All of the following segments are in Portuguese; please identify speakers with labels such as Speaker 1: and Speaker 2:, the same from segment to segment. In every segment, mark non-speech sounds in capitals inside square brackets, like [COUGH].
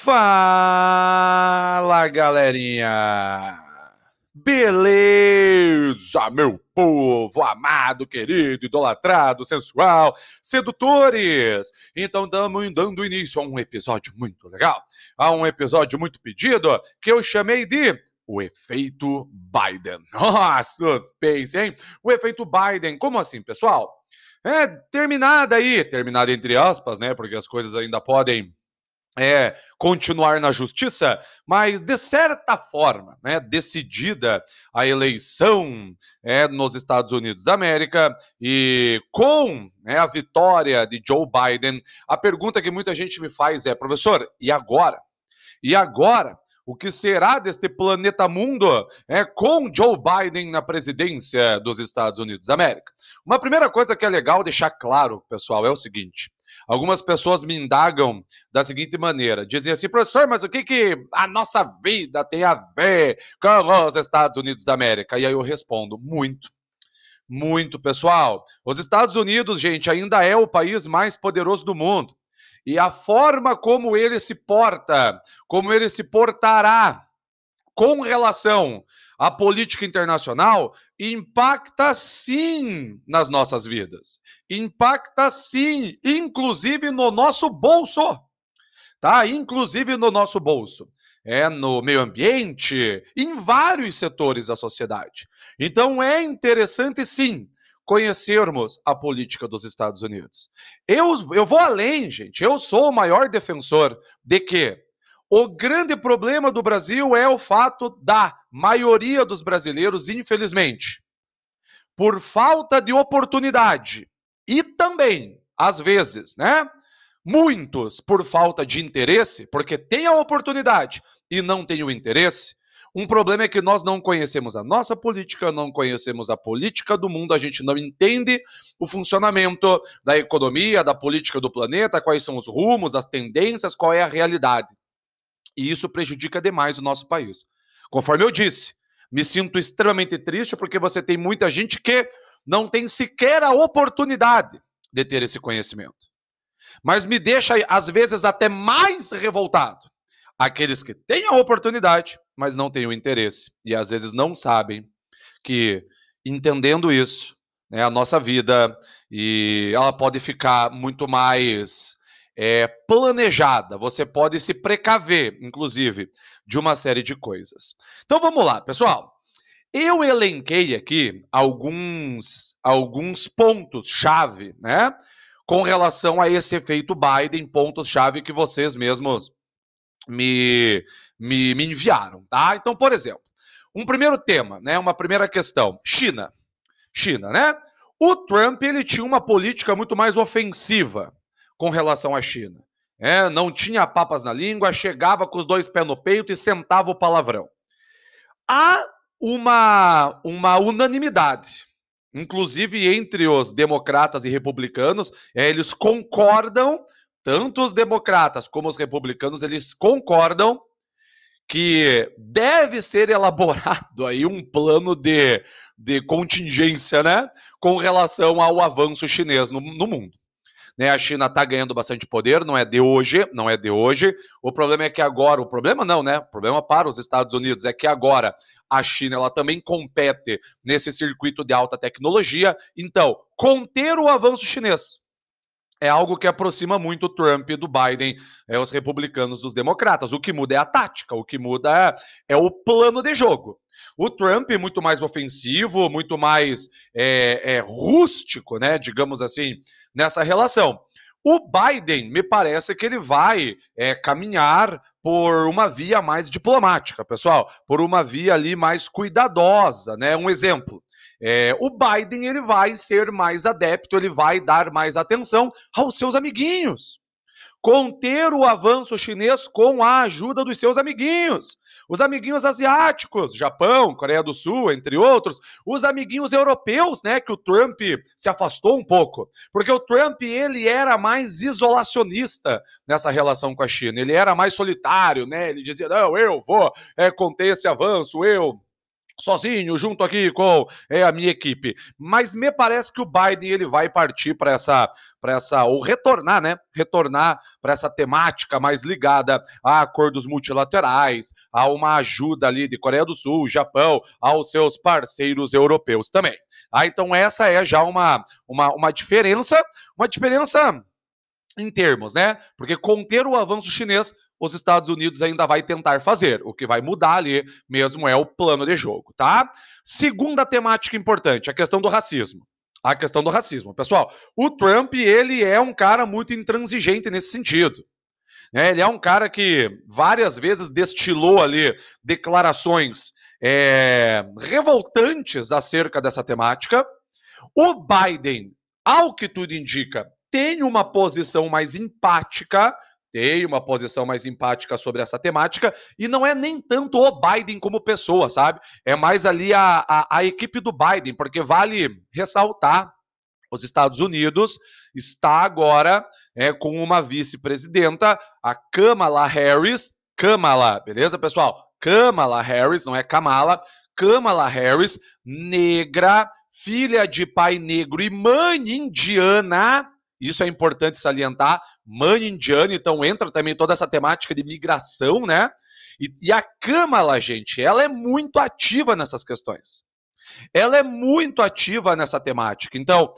Speaker 1: Fala, galerinha! Beleza, meu povo amado, querido, idolatrado, sensual, sedutores! Então estamos dando início a um episódio muito legal, a um episódio muito pedido, que eu chamei de o efeito Biden. [LAUGHS] Nossa, suspense, hein? O efeito Biden, como assim, pessoal? É terminada aí, terminada entre aspas, né? Porque as coisas ainda podem é, continuar na justiça, mas de certa forma, né, decidida a eleição é, nos Estados Unidos da América e com né, a vitória de Joe Biden, a pergunta que muita gente me faz é, professor, e agora? E agora? O que será deste planeta mundo é, com Joe Biden na presidência dos Estados Unidos da América? Uma primeira coisa que é legal deixar claro, pessoal, é o seguinte: Algumas pessoas me indagam da seguinte maneira: dizem assim, professor, mas o que, que a nossa vida tem a ver com os Estados Unidos da América? E aí eu respondo: muito. Muito, pessoal. Os Estados Unidos, gente, ainda é o país mais poderoso do mundo. E a forma como ele se porta, como ele se portará com relação à política internacional impacta sim nas nossas vidas. Impacta sim, inclusive no nosso bolso. Tá? Inclusive no nosso bolso. É no meio ambiente, em vários setores da sociedade. Então é interessante sim conhecermos a política dos Estados Unidos. Eu, eu vou além, gente. Eu sou o maior defensor de que o grande problema do Brasil é o fato da maioria dos brasileiros, infelizmente, por falta de oportunidade e também, às vezes, né? Muitos por falta de interesse, porque tem a oportunidade e não tem o interesse. Um problema é que nós não conhecemos a nossa política, não conhecemos a política do mundo, a gente não entende o funcionamento da economia, da política do planeta, quais são os rumos, as tendências, qual é a realidade e isso prejudica demais o nosso país. Conforme eu disse, me sinto extremamente triste porque você tem muita gente que não tem sequer a oportunidade de ter esse conhecimento. Mas me deixa, às vezes, até mais revoltado. Aqueles que têm a oportunidade, mas não têm o interesse. E às vezes não sabem que, entendendo isso, né, a nossa vida e ela pode ficar muito mais é, planejada. Você pode se precaver, inclusive, de uma série de coisas. Então vamos lá, pessoal. Eu elenquei aqui alguns, alguns pontos-chave, né? Com relação a esse efeito Biden, pontos-chave que vocês mesmos me, me, me enviaram, tá? Então, por exemplo, um primeiro tema, né? Uma primeira questão: China. China, né? O Trump ele tinha uma política muito mais ofensiva com relação à China. É, não tinha papas na língua, chegava com os dois pés no peito e sentava o palavrão. Há uma, uma unanimidade, inclusive entre os democratas e republicanos, é, eles concordam, tanto os democratas como os republicanos, eles concordam que deve ser elaborado aí um plano de, de contingência, né, com relação ao avanço chinês no, no mundo. Né? A China está ganhando bastante poder, não é de hoje, não é de hoje. O problema é que agora, o problema não, né? O problema para os Estados Unidos é que agora a China ela também compete nesse circuito de alta tecnologia. Então, conter o avanço chinês é algo que aproxima muito o Trump do Biden, é, os republicanos dos democratas. O que muda é a tática, o que muda é, é o plano de jogo. O Trump muito mais ofensivo, muito mais é, é, rústico, né, digamos assim, nessa relação. O Biden, me parece que ele vai é, caminhar por uma via mais diplomática, pessoal, por uma via ali mais cuidadosa, né? Um exemplo. É, o Biden ele vai ser mais adepto, ele vai dar mais atenção aos seus amiguinhos. Conter o avanço chinês com a ajuda dos seus amiguinhos. Os amiguinhos asiáticos, Japão, Coreia do Sul, entre outros, os amiguinhos europeus, né, que o Trump se afastou um pouco, porque o Trump ele era mais isolacionista nessa relação com a China, ele era mais solitário, né? Ele dizia: "Não, eu vou é, conter esse avanço, eu sozinho, junto aqui com é, a minha equipe. Mas me parece que o Biden ele vai partir para essa, para essa ou retornar, né? Retornar para essa temática mais ligada a acordos multilaterais, a uma ajuda ali de Coreia do Sul, Japão, aos seus parceiros europeus também. Ah, então essa é já uma, uma, uma diferença, uma diferença em termos, né? Porque conter o avanço chinês os Estados Unidos ainda vai tentar fazer. O que vai mudar ali mesmo é o plano de jogo, tá? Segunda temática importante, a questão do racismo. A questão do racismo. Pessoal, o Trump, ele é um cara muito intransigente nesse sentido. É, ele é um cara que várias vezes destilou ali declarações é, revoltantes acerca dessa temática. O Biden, ao que tudo indica, tem uma posição mais empática tem uma posição mais empática sobre essa temática, e não é nem tanto o Biden como pessoa, sabe? É mais ali a, a, a equipe do Biden, porque vale ressaltar os Estados Unidos está agora é, com uma vice-presidenta, a Kamala Harris. Kamala, beleza, pessoal? Kamala Harris, não é Kamala. Kamala Harris, negra, filha de pai negro e mãe indiana, isso é importante salientar. Mãe indiana, então entra também toda essa temática de migração, né? E, e a Câmara, gente, ela é muito ativa nessas questões. Ela é muito ativa nessa temática. Então,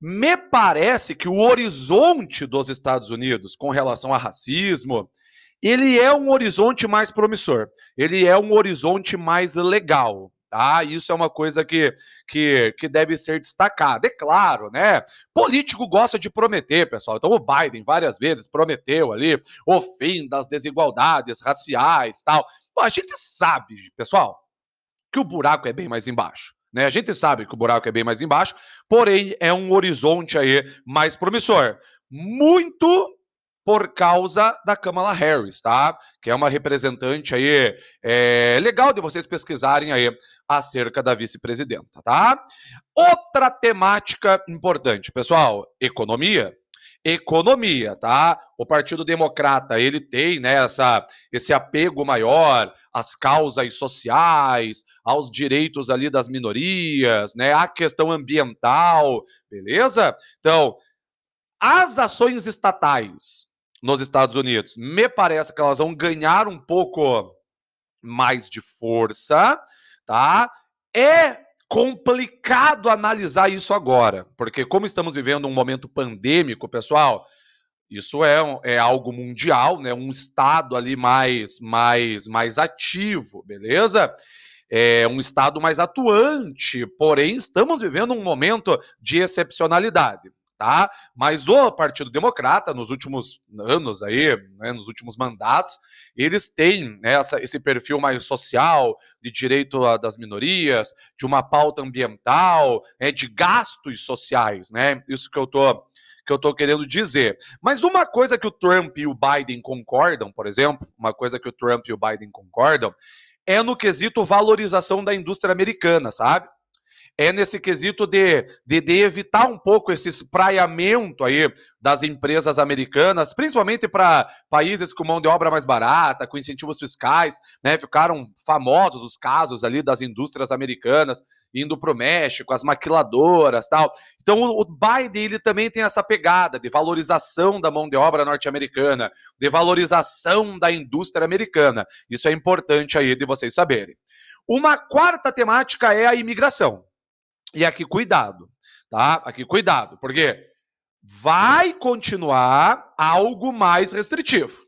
Speaker 1: me parece que o horizonte dos Estados Unidos com relação a racismo, ele é um horizonte mais promissor. Ele é um horizonte mais legal. Tá? Isso é uma coisa que, que, que deve ser destacada. É claro, né? Político gosta de prometer, pessoal. Então o Biden várias vezes prometeu ali o fim das desigualdades raciais, tal. Bom, a gente sabe, pessoal, que o buraco é bem mais embaixo. Né? A gente sabe que o buraco é bem mais embaixo, porém é um horizonte aí mais promissor. Muito por causa da Kamala Harris, tá? Que é uma representante aí é, legal de vocês pesquisarem aí acerca da vice-presidenta, tá? Outra temática importante, pessoal, economia. Economia, tá? O Partido Democrata, ele tem né, essa, esse apego maior às causas sociais, aos direitos ali das minorias, né? A questão ambiental, beleza? Então, as ações estatais nos Estados Unidos. Me parece que elas vão ganhar um pouco mais de força, tá? É complicado analisar isso agora, porque como estamos vivendo um momento pandêmico, pessoal, isso é, é algo mundial, né? Um estado ali mais mais mais ativo, beleza? É um estado mais atuante, porém estamos vivendo um momento de excepcionalidade tá? Mas o Partido Democrata, nos últimos anos aí, né, nos últimos mandatos, eles têm né, essa, esse perfil mais social, de direito a, das minorias, de uma pauta ambiental, né, de gastos sociais, né? Isso que eu tô que eu estou querendo dizer. Mas uma coisa que o Trump e o Biden concordam, por exemplo, uma coisa que o Trump e o Biden concordam, é no quesito valorização da indústria americana, sabe? É nesse quesito de, de, de, evitar um pouco esse espraiamento aí das empresas americanas, principalmente para países com mão de obra mais barata, com incentivos fiscais, né? Ficaram famosos os casos ali das indústrias americanas indo para o México, as maquiladoras tal. Então o Biden ele também tem essa pegada de valorização da mão de obra norte-americana, de valorização da indústria americana. Isso é importante aí de vocês saberem. Uma quarta temática é a imigração. E aqui cuidado, tá? Aqui cuidado, porque vai continuar algo mais restritivo,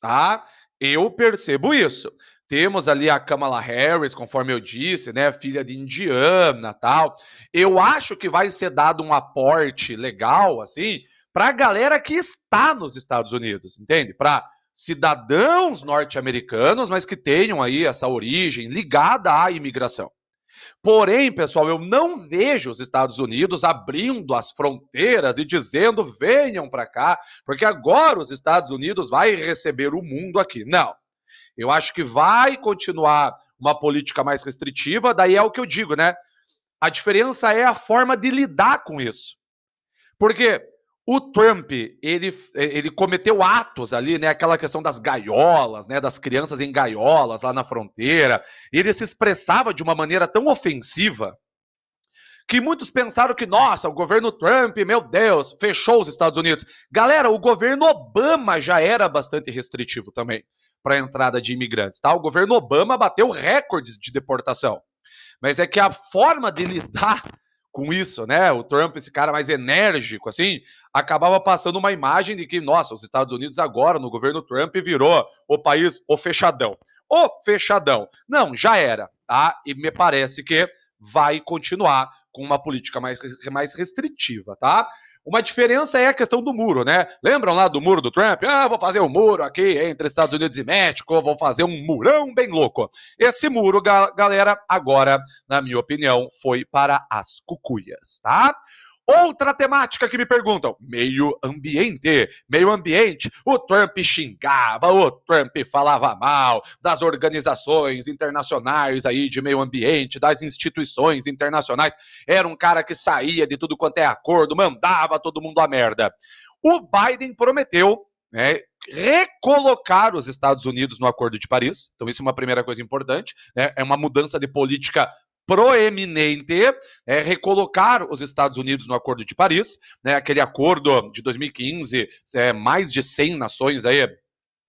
Speaker 1: tá? Eu percebo isso. Temos ali a Kamala Harris, conforme eu disse, né, filha de indiana, tal. Eu acho que vai ser dado um aporte legal assim para a galera que está nos Estados Unidos, entende? Para cidadãos norte-americanos, mas que tenham aí essa origem ligada à imigração. Porém, pessoal, eu não vejo os Estados Unidos abrindo as fronteiras e dizendo venham para cá, porque agora os Estados Unidos vai receber o mundo aqui. Não. Eu acho que vai continuar uma política mais restritiva, daí é o que eu digo, né? A diferença é a forma de lidar com isso. Porque o Trump, ele, ele cometeu atos ali, né? Aquela questão das gaiolas, né? Das crianças em gaiolas lá na fronteira. Ele se expressava de uma maneira tão ofensiva que muitos pensaram que, nossa, o governo Trump, meu Deus, fechou os Estados Unidos. Galera, o governo Obama já era bastante restritivo também para a entrada de imigrantes, tá? O governo Obama bateu recordes de deportação. Mas é que a forma de lidar com isso, né? O Trump, esse cara mais enérgico, assim, acabava passando uma imagem de que, nossa, os Estados Unidos agora, no governo Trump, virou o país o fechadão. O fechadão. Não, já era, tá? E me parece que vai continuar com uma política mais, mais restritiva, tá? Uma diferença é a questão do muro, né? Lembram lá do muro do Trump? Ah, vou fazer um muro aqui entre Estados Unidos e México, vou fazer um murão bem louco. Esse muro, galera, agora, na minha opinião, foi para as cucuias, tá? Outra temática que me perguntam: meio ambiente. Meio ambiente, o Trump xingava, o Trump falava mal das organizações internacionais aí de meio ambiente, das instituições internacionais. Era um cara que saía de tudo quanto é acordo, mandava todo mundo a merda. O Biden prometeu né, recolocar os Estados Unidos no Acordo de Paris. Então, isso é uma primeira coisa importante. Né, é uma mudança de política proeminente é recolocar os Estados Unidos no Acordo de Paris, né, aquele acordo de 2015, é, mais de 100 nações aí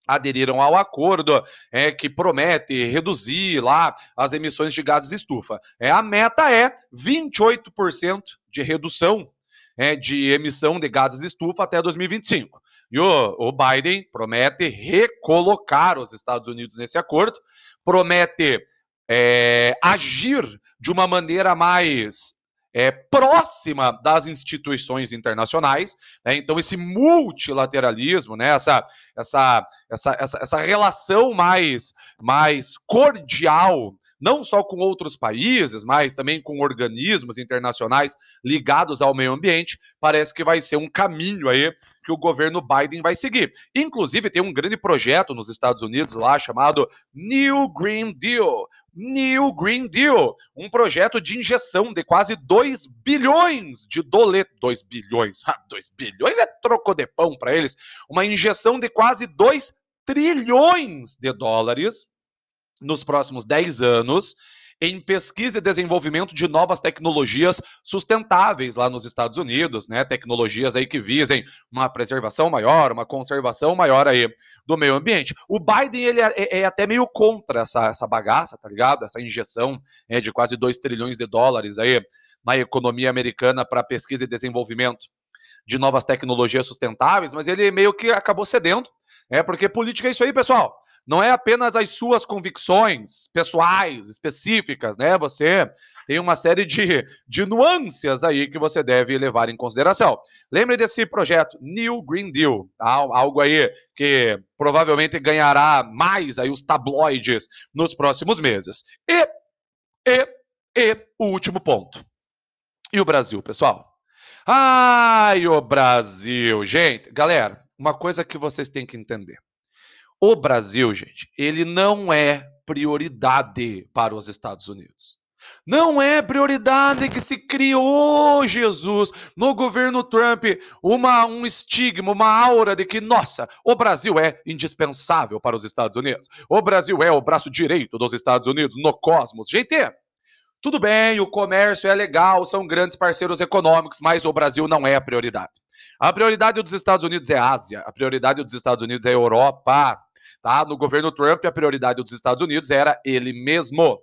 Speaker 1: aderiram ao acordo é, que promete reduzir lá as emissões de gases estufa. É, a meta é 28% de redução é, de emissão de gases estufa até 2025. E o, o Biden promete recolocar os Estados Unidos nesse acordo, promete é, agir de uma maneira mais é, próxima das instituições internacionais. Né? Então, esse multilateralismo, né? essa, essa, essa, essa, essa relação mais, mais cordial, não só com outros países, mas também com organismos internacionais ligados ao meio ambiente, parece que vai ser um caminho aí que o governo Biden vai seguir. Inclusive, tem um grande projeto nos Estados Unidos lá chamado New Green Deal, New Green Deal, um projeto de injeção de quase 2 bilhões de dólares. 2 bilhões, [LAUGHS] 2 bilhões é troco de pão para eles. Uma injeção de quase 2 trilhões de dólares nos próximos 10 anos em pesquisa e desenvolvimento de novas tecnologias sustentáveis lá nos Estados Unidos, né? Tecnologias aí que visem uma preservação maior, uma conservação maior aí do meio ambiente. O Biden, ele é, é, é até meio contra essa, essa bagaça, tá ligado? Essa injeção é, de quase 2 trilhões de dólares aí na economia americana para pesquisa e desenvolvimento de novas tecnologias sustentáveis, mas ele meio que acabou cedendo, é porque política é isso aí, pessoal não é apenas as suas convicções pessoais, específicas, né? Você tem uma série de, de nuances aí que você deve levar em consideração. Lembre desse projeto New Green Deal, tá? algo aí que provavelmente ganhará mais aí os tabloides nos próximos meses. E, e, e o último ponto. E o Brasil, pessoal? Ai, o Brasil, gente, galera, uma coisa que vocês têm que entender. O Brasil, gente, ele não é prioridade para os Estados Unidos. Não é prioridade que se criou, Jesus, no governo Trump, uma, um estigma, uma aura de que, nossa, o Brasil é indispensável para os Estados Unidos. O Brasil é o braço direito dos Estados Unidos no cosmos. Gente, tudo bem, o comércio é legal, são grandes parceiros econômicos, mas o Brasil não é a prioridade. A prioridade dos Estados Unidos é a Ásia, a prioridade dos Estados Unidos é a Europa. Tá? No governo Trump, a prioridade dos Estados Unidos era ele mesmo.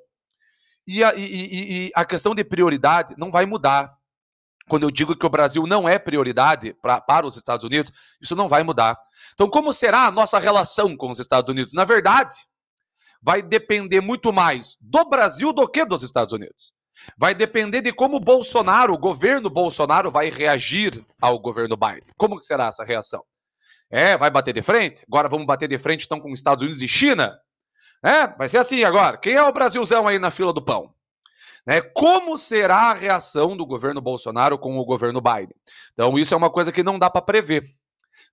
Speaker 1: E a, e, e, e a questão de prioridade não vai mudar. Quando eu digo que o Brasil não é prioridade pra, para os Estados Unidos, isso não vai mudar. Então, como será a nossa relação com os Estados Unidos? Na verdade, vai depender muito mais do Brasil do que dos Estados Unidos. Vai depender de como Bolsonaro, o governo Bolsonaro, vai reagir ao governo Biden. Como será essa reação? É, vai bater de frente? Agora vamos bater de frente então com Estados Unidos e China? É, vai ser assim agora. Quem é o Brasilzão aí na fila do pão? Né? Como será a reação do governo Bolsonaro com o governo Biden? Então, isso é uma coisa que não dá para prever.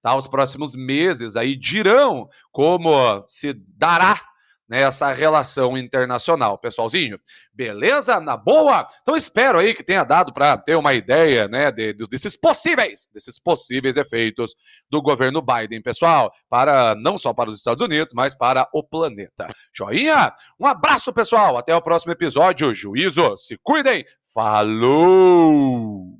Speaker 1: Tá? Os próximos meses aí dirão como se dará nessa relação internacional, pessoalzinho. Beleza? Na boa? Então espero aí que tenha dado para ter uma ideia, né, de, de, desses possíveis, desses possíveis efeitos do governo Biden, pessoal, para não só para os Estados Unidos, mas para o planeta. Joinha? Um abraço, pessoal. Até o próximo episódio. Juízo, se cuidem. Falou!